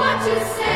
What you say?